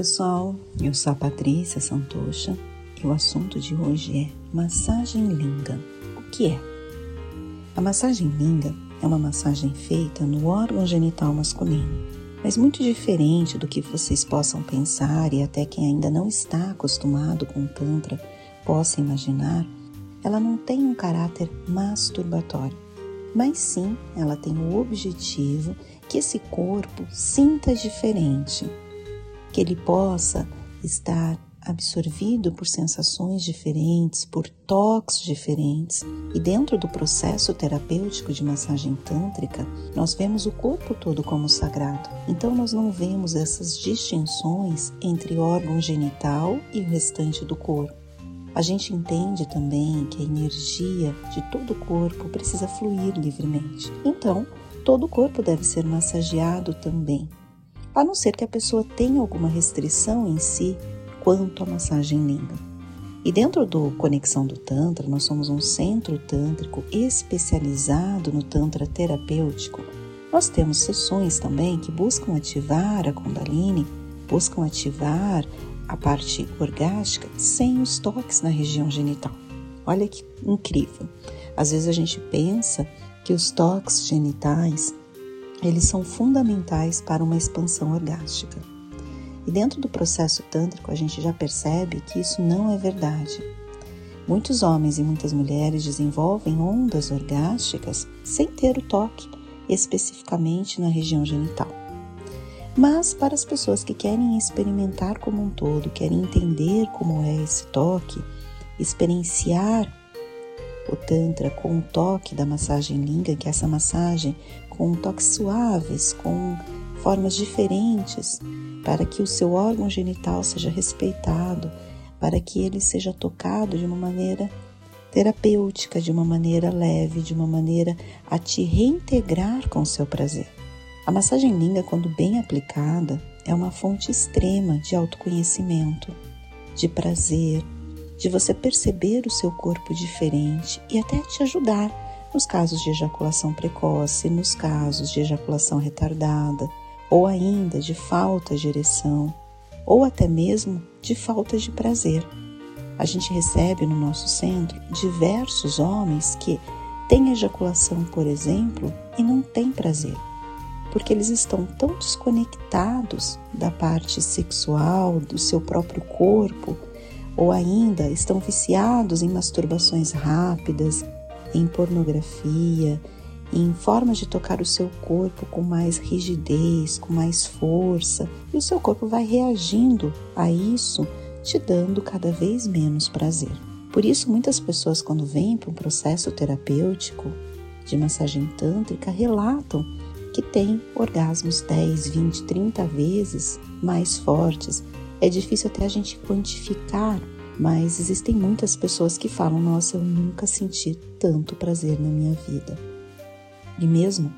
pessoal, eu sou a Patrícia Santocha e o assunto de hoje é massagem linga. O que é? A massagem linga é uma massagem feita no órgão genital masculino, mas muito diferente do que vocês possam pensar e até quem ainda não está acostumado com o Tantra possa imaginar, ela não tem um caráter masturbatório, mas sim ela tem o objetivo que esse corpo sinta diferente que ele possa estar absorvido por sensações diferentes, por toques diferentes. E dentro do processo terapêutico de massagem tântrica, nós vemos o corpo todo como sagrado. Então nós não vemos essas distinções entre órgão genital e o restante do corpo. A gente entende também que a energia de todo o corpo precisa fluir livremente. Então, todo o corpo deve ser massageado também a não ser que a pessoa tenha alguma restrição em si quanto à massagem linga. E dentro do Conexão do Tantra, nós somos um centro tântrico especializado no Tantra terapêutico. Nós temos sessões também que buscam ativar a Kundalini, buscam ativar a parte orgástica sem os toques na região genital. Olha que incrível! Às vezes a gente pensa que os toques genitais eles são fundamentais para uma expansão orgástica. E dentro do processo tântrico a gente já percebe que isso não é verdade. Muitos homens e muitas mulheres desenvolvem ondas orgásticas sem ter o toque especificamente na região genital. Mas para as pessoas que querem experimentar como um todo, querem entender como é esse toque, experienciar o Tantra com o toque da massagem linga, que é essa massagem com toques suaves, com formas diferentes, para que o seu órgão genital seja respeitado, para que ele seja tocado de uma maneira terapêutica, de uma maneira leve, de uma maneira a te reintegrar com o seu prazer. A massagem linga, quando bem aplicada, é uma fonte extrema de autoconhecimento, de prazer, de você perceber o seu corpo diferente e até te ajudar nos casos de ejaculação precoce, nos casos de ejaculação retardada, ou ainda de falta de ereção, ou até mesmo de falta de prazer. A gente recebe no nosso centro diversos homens que têm ejaculação, por exemplo, e não têm prazer, porque eles estão tão desconectados da parte sexual, do seu próprio corpo, ou ainda estão viciados em masturbações rápidas, em pornografia, em formas de tocar o seu corpo com mais rigidez, com mais força, e o seu corpo vai reagindo a isso, te dando cada vez menos prazer. Por isso, muitas pessoas, quando vêm para um processo terapêutico de massagem tântrica, relatam que têm orgasmos 10, 20, 30 vezes mais fortes é difícil até a gente quantificar, mas existem muitas pessoas que falam: Nossa, eu nunca senti tanto prazer na minha vida. E mesmo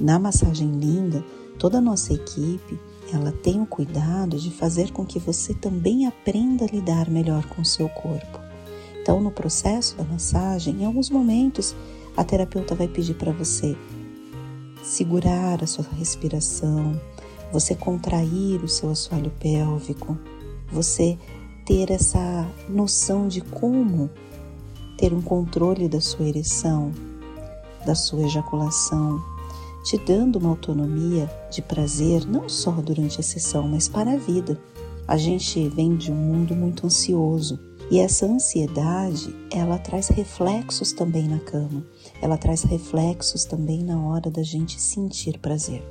na massagem linda, toda a nossa equipe ela tem o cuidado de fazer com que você também aprenda a lidar melhor com o seu corpo. Então, no processo da massagem, em alguns momentos, a terapeuta vai pedir para você segurar a sua respiração, você contrair o seu assoalho pélvico, você ter essa noção de como ter um controle da sua ereção, da sua ejaculação, te dando uma autonomia de prazer não só durante a sessão, mas para a vida. A gente vem de um mundo muito ansioso e essa ansiedade, ela traz reflexos também na cama. Ela traz reflexos também na hora da gente sentir prazer.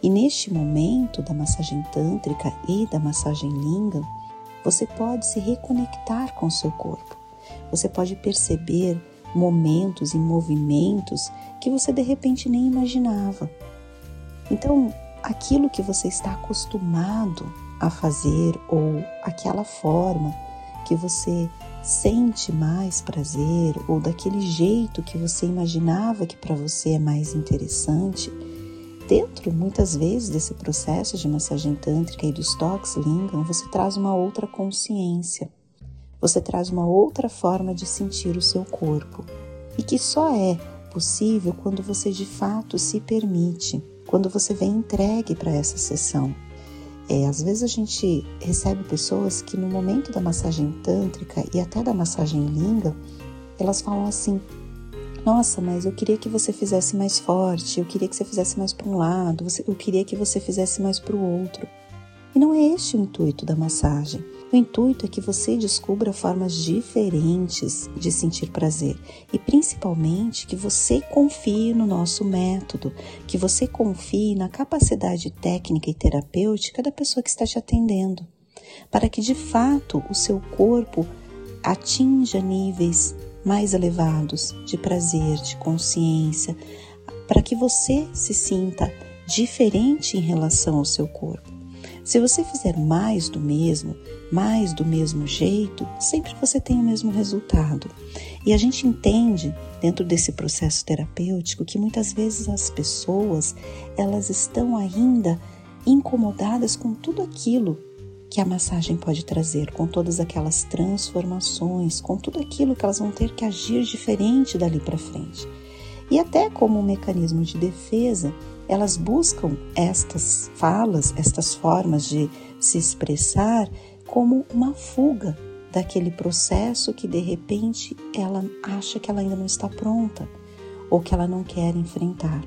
E neste momento da massagem tântrica e da massagem linga, você pode se reconectar com o seu corpo. Você pode perceber momentos e movimentos que você de repente nem imaginava. Então, aquilo que você está acostumado a fazer ou aquela forma que você sente mais prazer ou daquele jeito que você imaginava que para você é mais interessante, Dentro, muitas vezes, desse processo de massagem tântrica e dos toques lingam, você traz uma outra consciência, você traz uma outra forma de sentir o seu corpo e que só é possível quando você de fato se permite, quando você vem entregue para essa sessão. É, às vezes a gente recebe pessoas que no momento da massagem tântrica e até da massagem linga, elas falam assim: Nossa, mas eu queria que você fizesse mais forte, eu queria que você fizesse mais para um lado, eu queria que você fizesse mais para o outro. E não é este o intuito da massagem. O intuito é que você descubra formas diferentes de sentir prazer e principalmente que você confie no nosso método, que você confie na capacidade técnica e terapêutica da pessoa que está te atendendo, para que de fato o seu corpo atinja níveis mais elevados de prazer, de consciência, para que você se sinta diferente em relação ao seu corpo. Se você fizer mais do mesmo, mais do mesmo jeito, sempre você tem o mesmo resultado. E a gente entende dentro desse processo terapêutico que muitas vezes as pessoas, elas estão ainda incomodadas com tudo aquilo que a massagem pode trazer, com todas aquelas transformações, com tudo aquilo que elas vão ter que agir diferente dali para frente. E até como um mecanismo de defesa, elas buscam estas falas, estas formas de se expressar como uma fuga daquele processo que de repente ela acha que ela ainda não está pronta ou que ela não quer enfrentar.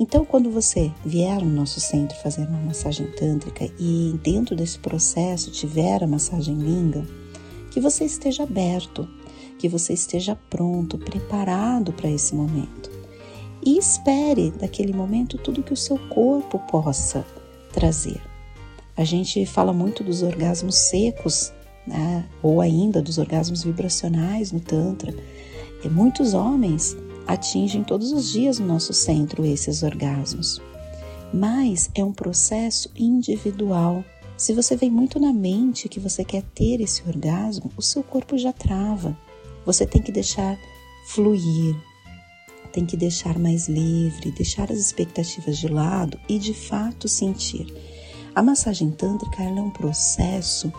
Então, quando você vier no nosso centro fazer uma massagem tântrica e dentro desse processo tiver a massagem linga, que você esteja aberto, que você esteja pronto, preparado para esse momento e espere daquele momento tudo que o seu corpo possa trazer. A gente fala muito dos orgasmos secos, né? ou ainda dos orgasmos vibracionais no Tantra. E muitos homens atingem todos os dias no nosso centro esses orgasmos. Mas é um processo individual. Se você vem muito na mente que você quer ter esse orgasmo, o seu corpo já trava. Você tem que deixar fluir, tem que deixar mais livre, deixar as expectativas de lado e de fato sentir. A massagem tântrica é um processo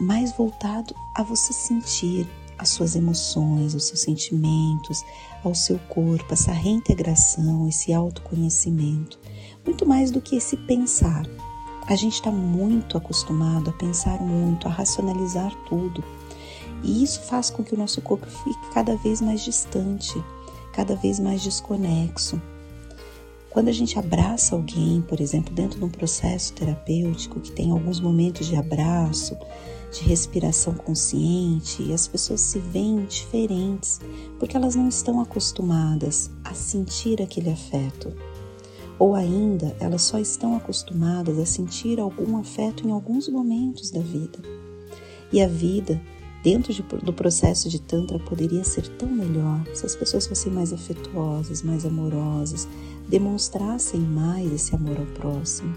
mais voltado a você sentir as suas emoções, os seus sentimentos, ao seu corpo, essa reintegração, esse autoconhecimento, muito mais do que esse pensar. A gente está muito acostumado a pensar muito, a racionalizar tudo. E isso faz com que o nosso corpo fique cada vez mais distante cada vez mais desconexo. Quando a gente abraça alguém, por exemplo, dentro de um processo terapêutico que tem alguns momentos de abraço, de respiração consciente, e as pessoas se veem diferentes porque elas não estão acostumadas a sentir aquele afeto. Ou ainda, elas só estão acostumadas a sentir algum afeto em alguns momentos da vida. E a vida dentro de, do processo de Tantra poderia ser tão melhor se as pessoas fossem mais afetuosas, mais amorosas, demonstrassem mais esse amor ao próximo.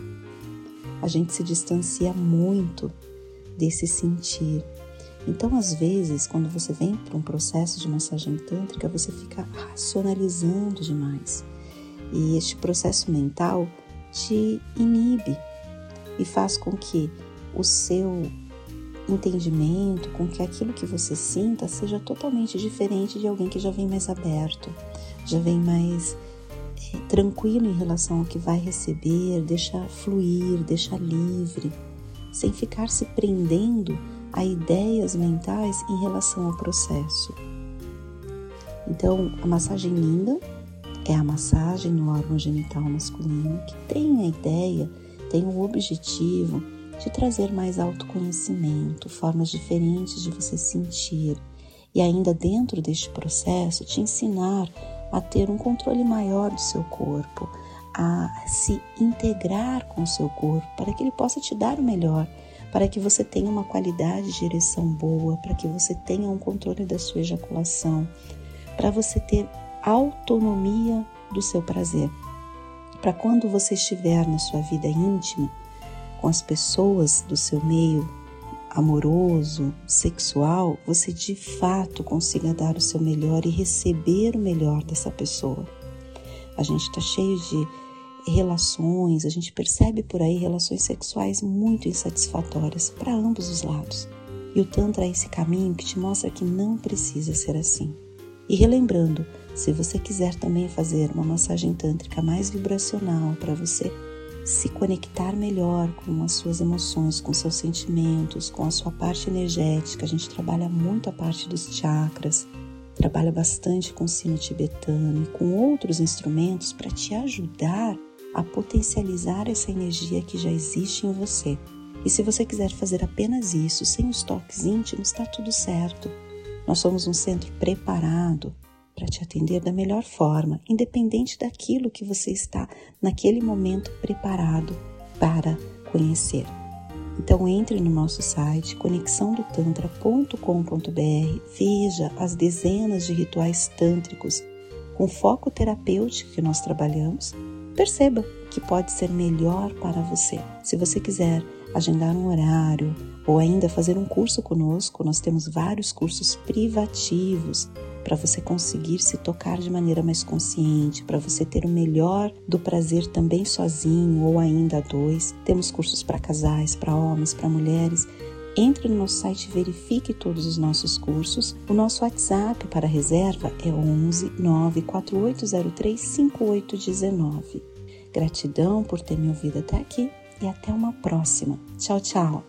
A gente se distancia muito desse sentir. Então, às vezes, quando você vem para um processo de massagem tântrica, você fica racionalizando demais. E este processo mental te inibe e faz com que o seu entendimento, com que aquilo que você sinta seja totalmente diferente de alguém que já vem mais aberto, já vem mais é, tranquilo em relação ao que vai receber, deixa fluir, deixa livre, sem ficar se prendendo a ideias mentais em relação ao processo. Então, a massagem linda é a massagem no órgão genital masculino que tem a ideia, tem o objetivo de trazer mais autoconhecimento, formas diferentes de você sentir e ainda dentro deste processo te ensinar a ter um controle maior do seu corpo, a se integrar com o seu corpo para que ele possa te dar o melhor, para que você tenha uma qualidade de direção boa, para que você tenha um controle da sua ejaculação, para você ter autonomia do seu prazer. Para quando você estiver na sua vida íntima, com as pessoas do seu meio amoroso, sexual, você de fato consiga dar o seu melhor e receber o melhor dessa pessoa. A gente está cheio de relações, a gente percebe por aí relações sexuais muito insatisfatórias para ambos os lados. E o Tantra é esse caminho que te mostra que não precisa ser assim. E relembrando, se você quiser também fazer uma massagem tântrica mais vibracional para você se conectar melhor com as suas emoções, com seus sentimentos, com a sua parte energética. A gente trabalha muito a parte dos chakras, trabalha bastante com sino tibetano e com outros instrumentos para te ajudar a potencializar essa energia que já existe em você. E se você quiser fazer apenas isso, sem os toques íntimos, está tudo certo. Nós somos um centro preparado para te atender da melhor forma, independente daquilo que você está naquele momento preparado para conhecer. Então entre no nosso site conexãodotantra.com.br, veja as dezenas de rituais tântricos com foco terapêutico que nós trabalhamos, perceba que pode ser melhor para você. Se você quiser agendar um horário ou ainda fazer um curso conosco, nós temos vários cursos privativos para você conseguir se tocar de maneira mais consciente, para você ter o melhor do prazer também sozinho ou ainda a dois. Temos cursos para casais, para homens, para mulheres. Entre no nosso site e verifique todos os nossos cursos. O nosso WhatsApp para reserva é 11 94803 5819. Gratidão por ter me ouvido até aqui e até uma próxima. Tchau, tchau!